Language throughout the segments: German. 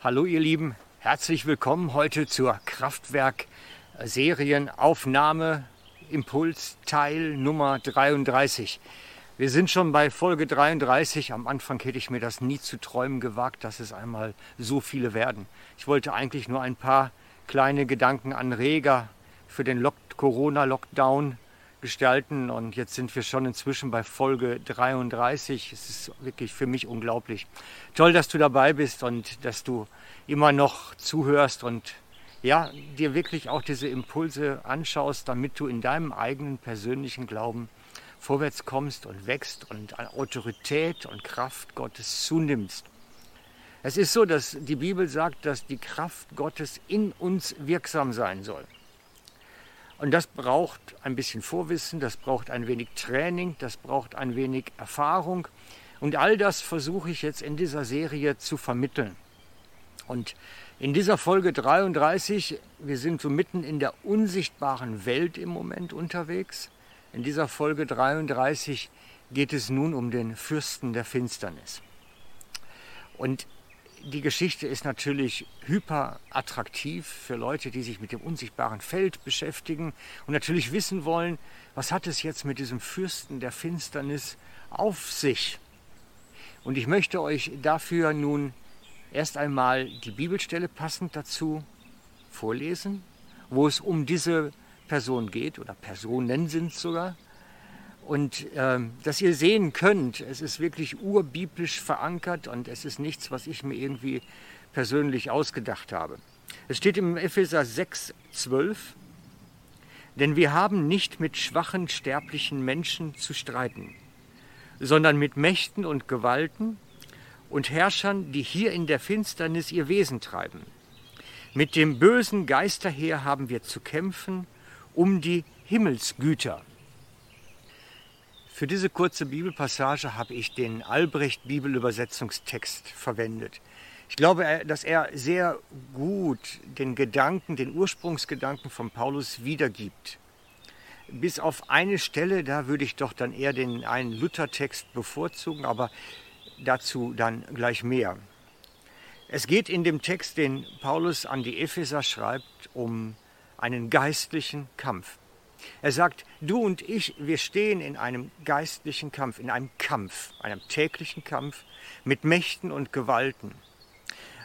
Hallo ihr Lieben, herzlich willkommen heute zur Kraftwerk-Serienaufnahme Impuls Teil Nummer 33. Wir sind schon bei Folge 33. Am Anfang hätte ich mir das nie zu träumen gewagt, dass es einmal so viele werden. Ich wollte eigentlich nur ein paar kleine Gedankenanreger für den Corona-Lockdown gestalten und jetzt sind wir schon inzwischen bei Folge 33. Es ist wirklich für mich unglaublich. Toll, dass du dabei bist und dass du immer noch zuhörst und ja, dir wirklich auch diese Impulse anschaust, damit du in deinem eigenen persönlichen Glauben vorwärts kommst und wächst und an Autorität und Kraft Gottes zunimmst. Es ist so, dass die Bibel sagt, dass die Kraft Gottes in uns wirksam sein soll. Und das braucht ein bisschen Vorwissen, das braucht ein wenig Training, das braucht ein wenig Erfahrung. Und all das versuche ich jetzt in dieser Serie zu vermitteln. Und in dieser Folge 33, wir sind so mitten in der unsichtbaren Welt im Moment unterwegs. In dieser Folge 33 geht es nun um den Fürsten der Finsternis. Und die Geschichte ist natürlich hyper attraktiv für Leute, die sich mit dem unsichtbaren Feld beschäftigen und natürlich wissen wollen, was hat es jetzt mit diesem Fürsten der Finsternis auf sich. Und ich möchte euch dafür nun erst einmal die Bibelstelle passend dazu vorlesen, wo es um diese Person geht oder Personen sind sogar und ähm, dass ihr sehen könnt, es ist wirklich urbiblisch verankert und es ist nichts, was ich mir irgendwie persönlich ausgedacht habe. Es steht im Epheser 6, 12, denn wir haben nicht mit schwachen sterblichen Menschen zu streiten, sondern mit Mächten und Gewalten und Herrschern, die hier in der Finsternis ihr Wesen treiben. Mit dem bösen Geisterheer haben wir zu kämpfen um die Himmelsgüter. Für diese kurze Bibelpassage habe ich den Albrecht Bibelübersetzungstext verwendet. Ich glaube, dass er sehr gut den Gedanken, den Ursprungsgedanken von Paulus wiedergibt. Bis auf eine Stelle, da würde ich doch dann eher den einen Luthertext bevorzugen, aber dazu dann gleich mehr. Es geht in dem Text, den Paulus an die Epheser schreibt, um einen geistlichen Kampf. Er sagt, du und ich, wir stehen in einem geistlichen Kampf, in einem Kampf, einem täglichen Kampf mit Mächten und Gewalten.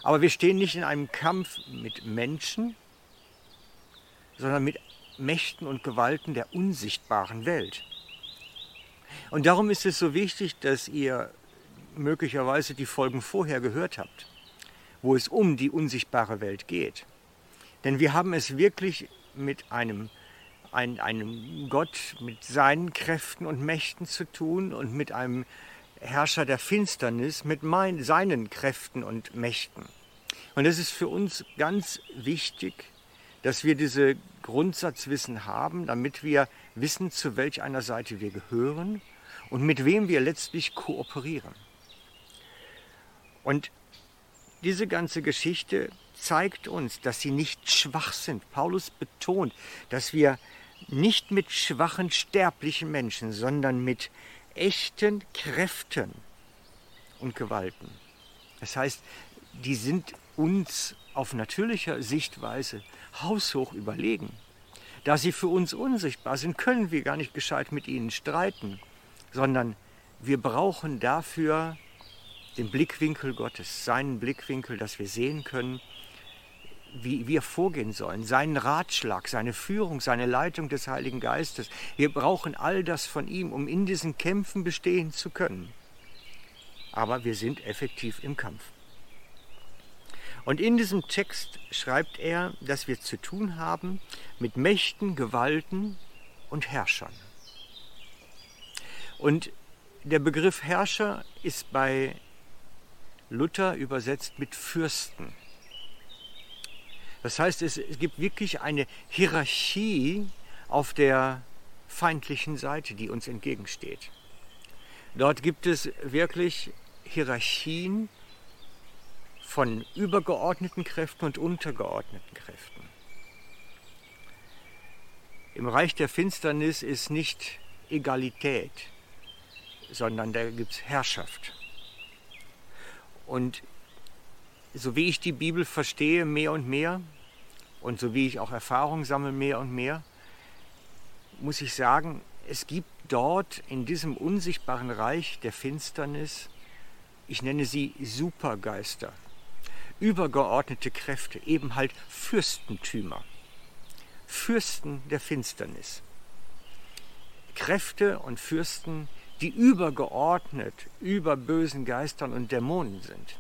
Aber wir stehen nicht in einem Kampf mit Menschen, sondern mit Mächten und Gewalten der unsichtbaren Welt. Und darum ist es so wichtig, dass ihr möglicherweise die Folgen vorher gehört habt, wo es um die unsichtbare Welt geht. Denn wir haben es wirklich mit einem ein, einem Gott mit seinen Kräften und Mächten zu tun und mit einem Herrscher der Finsternis mit mein, seinen Kräften und Mächten. Und es ist für uns ganz wichtig, dass wir diese Grundsatzwissen haben, damit wir wissen, zu welch einer Seite wir gehören und mit wem wir letztlich kooperieren. Und diese ganze Geschichte zeigt uns, dass sie nicht schwach sind. Paulus betont, dass wir nicht mit schwachen, sterblichen Menschen, sondern mit echten Kräften und Gewalten. Das heißt, die sind uns auf natürlicher Sichtweise haushoch überlegen. Da sie für uns unsichtbar sind, können wir gar nicht gescheit mit ihnen streiten, sondern wir brauchen dafür den Blickwinkel Gottes, seinen Blickwinkel, dass wir sehen können, wie wir vorgehen sollen, seinen Ratschlag, seine Führung, seine Leitung des Heiligen Geistes. Wir brauchen all das von ihm, um in diesen Kämpfen bestehen zu können. Aber wir sind effektiv im Kampf. Und in diesem Text schreibt er, dass wir zu tun haben mit Mächten, Gewalten und Herrschern. Und der Begriff Herrscher ist bei Luther übersetzt mit Fürsten. Das heißt, es, gibt wirklich eine Hierarchie auf der feindlichen Seite, die uns entgegensteht. Dort gibt es wirklich Hierarchien von übergeordneten Kräften und untergeordneten Kräften. Im Reich der Finsternis ist nicht Egalität, sondern da gibt es Herrschaft. Und so wie ich die Bibel verstehe, mehr und mehr und so wie ich auch Erfahrung sammle, mehr und mehr, muss ich sagen, es gibt dort in diesem unsichtbaren Reich der Finsternis, ich nenne sie Supergeister, übergeordnete Kräfte, eben halt Fürstentümer, Fürsten der Finsternis. Kräfte und Fürsten, die übergeordnet über bösen Geistern und Dämonen sind,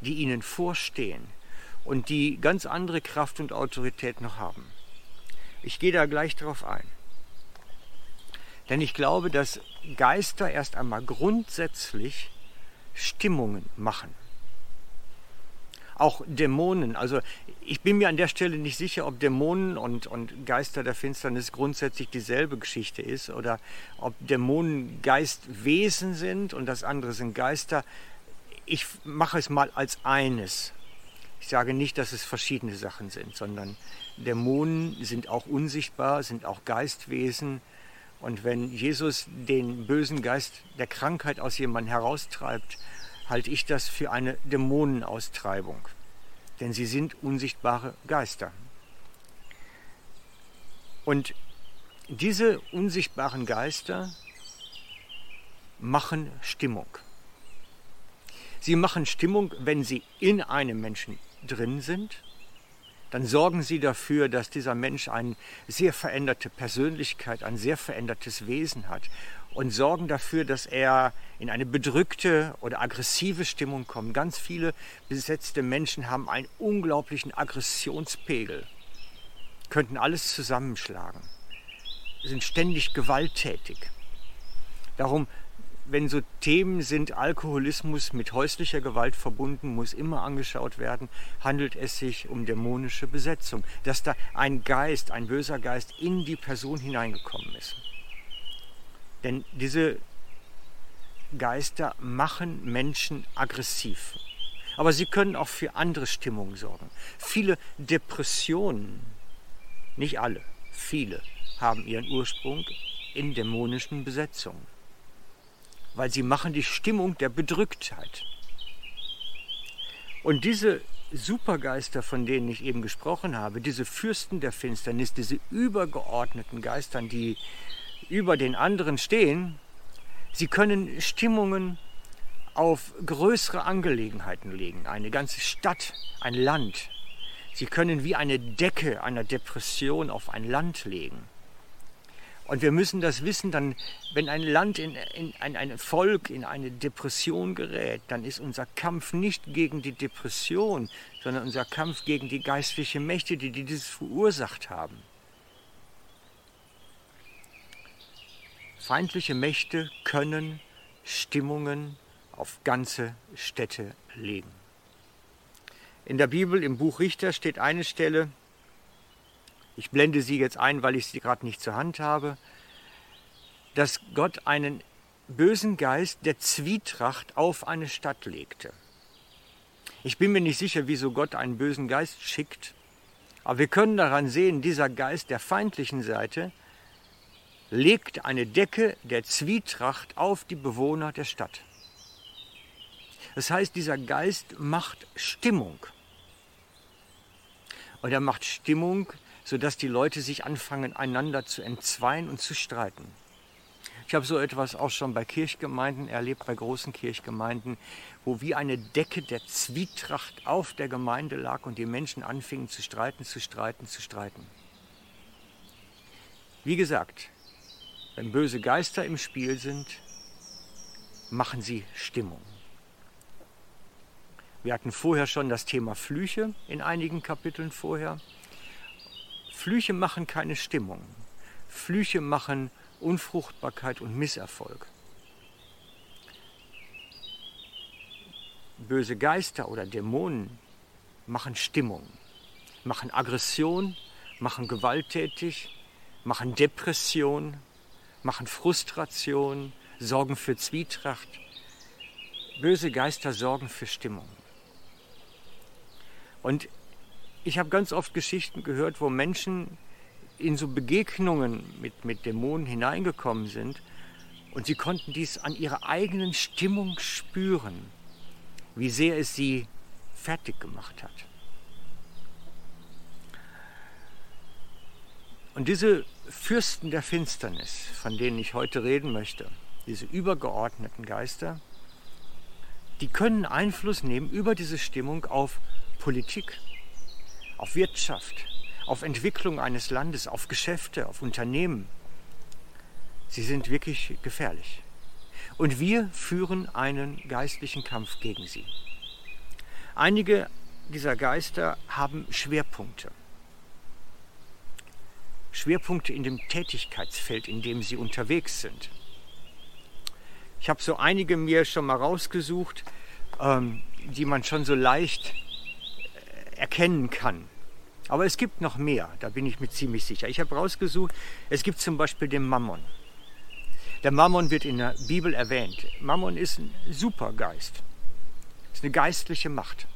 die ihnen vorstehen und die ganz andere Kraft und Autorität noch haben. Ich gehe da gleich drauf ein. Denn ich glaube, dass Geister erst einmal grundsätzlich Stimmungen machen auch Dämonen. Also ich bin mir an der Stelle nicht sicher, ob Dämonen und, und Geister der Finsternis grundsätzlich dieselbe Geschichte ist oder ob Dämonen Geistwesen sind und das andere sind Geister. Ich mache es mal als eines. Ich sage nicht, dass es verschiedene Sachen sind, sondern Dämonen sind auch unsichtbar, sind auch Geistwesen. Und wenn Jesus den bösen Geist der Krankheit aus jemandem heraustreibt, halte ich das für eine Dämonenaustreibung, denn sie sind unsichtbare Geister. Und diese unsichtbaren Geister machen Stimmung. Sie machen Stimmung, wenn sie in einem Menschen drin sind dann sorgen sie dafür, dass dieser Mensch eine sehr veränderte Persönlichkeit, ein sehr verändertes Wesen hat und sorgen dafür, dass er in eine bedrückte oder aggressive Stimmung kommt. Ganz viele besetzte Menschen haben einen unglaublichen Aggressionspegel, könnten alles zusammenschlagen, sind ständig gewalttätig. Darum wenn so Themen sind, Alkoholismus mit häuslicher Gewalt verbunden, muss immer angeschaut werden, handelt es sich um dämonische Besetzung, dass da ein Geist, ein böser Geist in die Person hineingekommen ist. Denn diese Geister machen Menschen aggressiv. Aber sie können auch für andere Stimmungen sorgen. Viele Depressionen, nicht alle, viele, haben ihren Ursprung in dämonischen Besetzungen weil sie machen die Stimmung der Bedrücktheit. Und diese Supergeister, von denen ich eben gesprochen habe, diese Fürsten der Finsternis, diese übergeordneten Geistern, die über den anderen stehen, sie können Stimmungen auf größere Angelegenheiten legen, eine ganze Stadt, ein Land. Sie können wie eine Decke einer Depression auf ein Land legen. Und wir müssen das wissen, dann, wenn ein Land, in, in, ein, ein Volk in eine Depression gerät, dann ist unser Kampf nicht gegen die Depression, sondern unser Kampf gegen die geistlichen Mächte, die, die dieses verursacht haben. Feindliche Mächte können Stimmungen auf ganze Städte legen. In der Bibel im Buch Richter steht eine Stelle, ich blende sie jetzt ein, weil ich sie gerade nicht zur Hand habe, dass Gott einen bösen Geist der Zwietracht auf eine Stadt legte. Ich bin mir nicht sicher, wieso Gott einen bösen Geist schickt, aber wir können daran sehen, dieser Geist der feindlichen Seite legt eine Decke der Zwietracht auf die Bewohner der Stadt. Das heißt, dieser Geist macht Stimmung. Und er macht Stimmung sodass die Leute sich anfangen, einander zu entzweien und zu streiten. Ich habe so etwas auch schon bei Kirchgemeinden erlebt, bei großen Kirchgemeinden, wo wie eine Decke der Zwietracht auf der Gemeinde lag und die Menschen anfingen zu streiten, zu streiten, zu streiten. Wie gesagt, wenn böse Geister im Spiel sind, machen sie Stimmung. Wir hatten vorher schon das Thema Flüche in einigen Kapiteln vorher. Flüche machen keine Stimmung. Flüche machen Unfruchtbarkeit und Misserfolg. Böse Geister oder Dämonen machen Stimmung, machen Aggression, machen gewalttätig, machen Depression, machen Frustration, sorgen für Zwietracht. Böse Geister sorgen für Stimmung. Und ich habe ganz oft Geschichten gehört, wo Menschen in so Begegnungen mit, mit Dämonen hineingekommen sind und sie konnten dies an ihrer eigenen Stimmung spüren, wie sehr es sie fertig gemacht hat. Und diese Fürsten der Finsternis, von denen ich heute reden möchte, diese übergeordneten Geister, die können Einfluss nehmen über diese Stimmung auf Politik, auf Wirtschaft, auf Entwicklung eines Landes, auf Geschäfte, auf Unternehmen. Sie sind wirklich gefährlich. Und wir führen einen geistlichen Kampf gegen sie. Einige dieser Geister haben Schwerpunkte. Schwerpunkte in dem Tätigkeitsfeld, in dem sie unterwegs sind. Ich habe so einige mir schon mal rausgesucht, ähm, die man schon so leicht erkennen kann. Aber es gibt noch mehr, da bin ich mir ziemlich sicher. Ich habe rausgesucht, es gibt zum Beispiel den Mammon. Der Mammon wird in der Bibel erwähnt. Mammon ist ein Supergeist, ist eine geistliche Macht.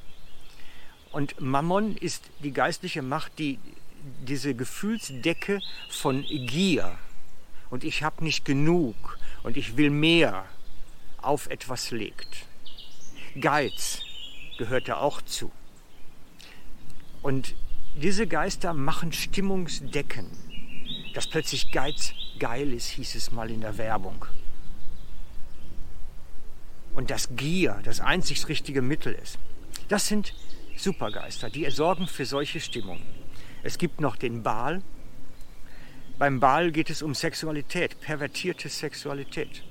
Und Mammon ist die geistliche Macht, die diese Gefühlsdecke von Gier und ich habe nicht genug und ich will mehr auf etwas legt. Geiz gehört da auch zu. Und diese Geister machen Stimmungsdecken. Dass plötzlich Geiz geil ist, hieß es mal in der Werbung. Und dass Gier das einzig richtige Mittel ist. Das sind Supergeister, die sorgen für solche Stimmungen. Es gibt noch den Baal. Beim Baal geht es um Sexualität, pervertierte Sexualität.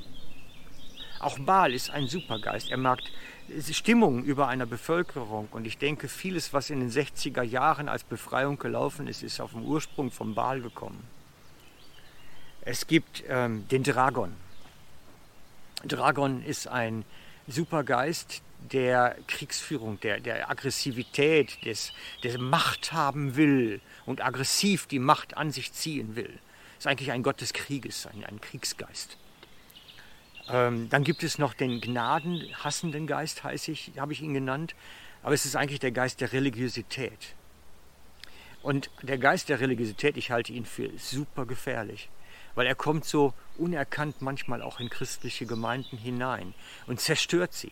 Auch Baal ist ein Supergeist. Er mag Stimmung über einer Bevölkerung. Und ich denke, vieles, was in den 60er Jahren als Befreiung gelaufen ist, ist auf dem Ursprung vom Baal gekommen. Es gibt ähm, den Dragon. Dragon ist ein Supergeist, der Kriegsführung, der, der Aggressivität, des, des Macht haben will und aggressiv die Macht an sich ziehen will. Ist eigentlich ein Gott des Krieges, ein, ein Kriegsgeist. Ähm, dann gibt es noch den gnadenhassenden Geist, heiße ich, habe ich ihn genannt. Aber es ist eigentlich der Geist der Religiosität. Und der Geist der Religiosität, ich halte ihn für super gefährlich, weil er kommt so unerkannt manchmal auch in christliche Gemeinden hinein und zerstört sie.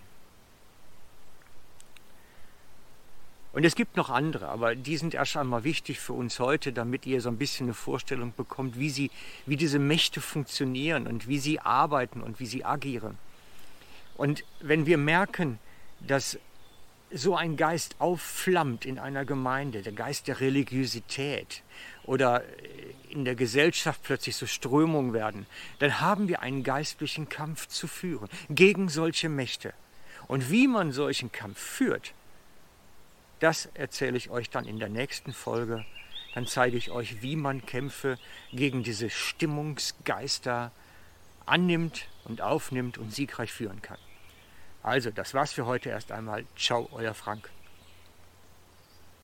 Und es gibt noch andere, aber die sind erst einmal wichtig für uns heute, damit ihr so ein bisschen eine Vorstellung bekommt, wie, sie, wie diese Mächte funktionieren und wie sie arbeiten und wie sie agieren. Und wenn wir merken, dass so ein Geist aufflammt in einer Gemeinde, der Geist der Religiosität oder in der Gesellschaft plötzlich so Strömungen werden, dann haben wir einen geistlichen Kampf zu führen gegen solche Mächte. Und wie man solchen Kampf führt, das erzähle ich euch dann in der nächsten Folge. Dann zeige ich euch, wie man Kämpfe gegen diese Stimmungsgeister annimmt und aufnimmt und siegreich führen kann. Also, das war's für heute erst einmal. Ciao, euer Frank.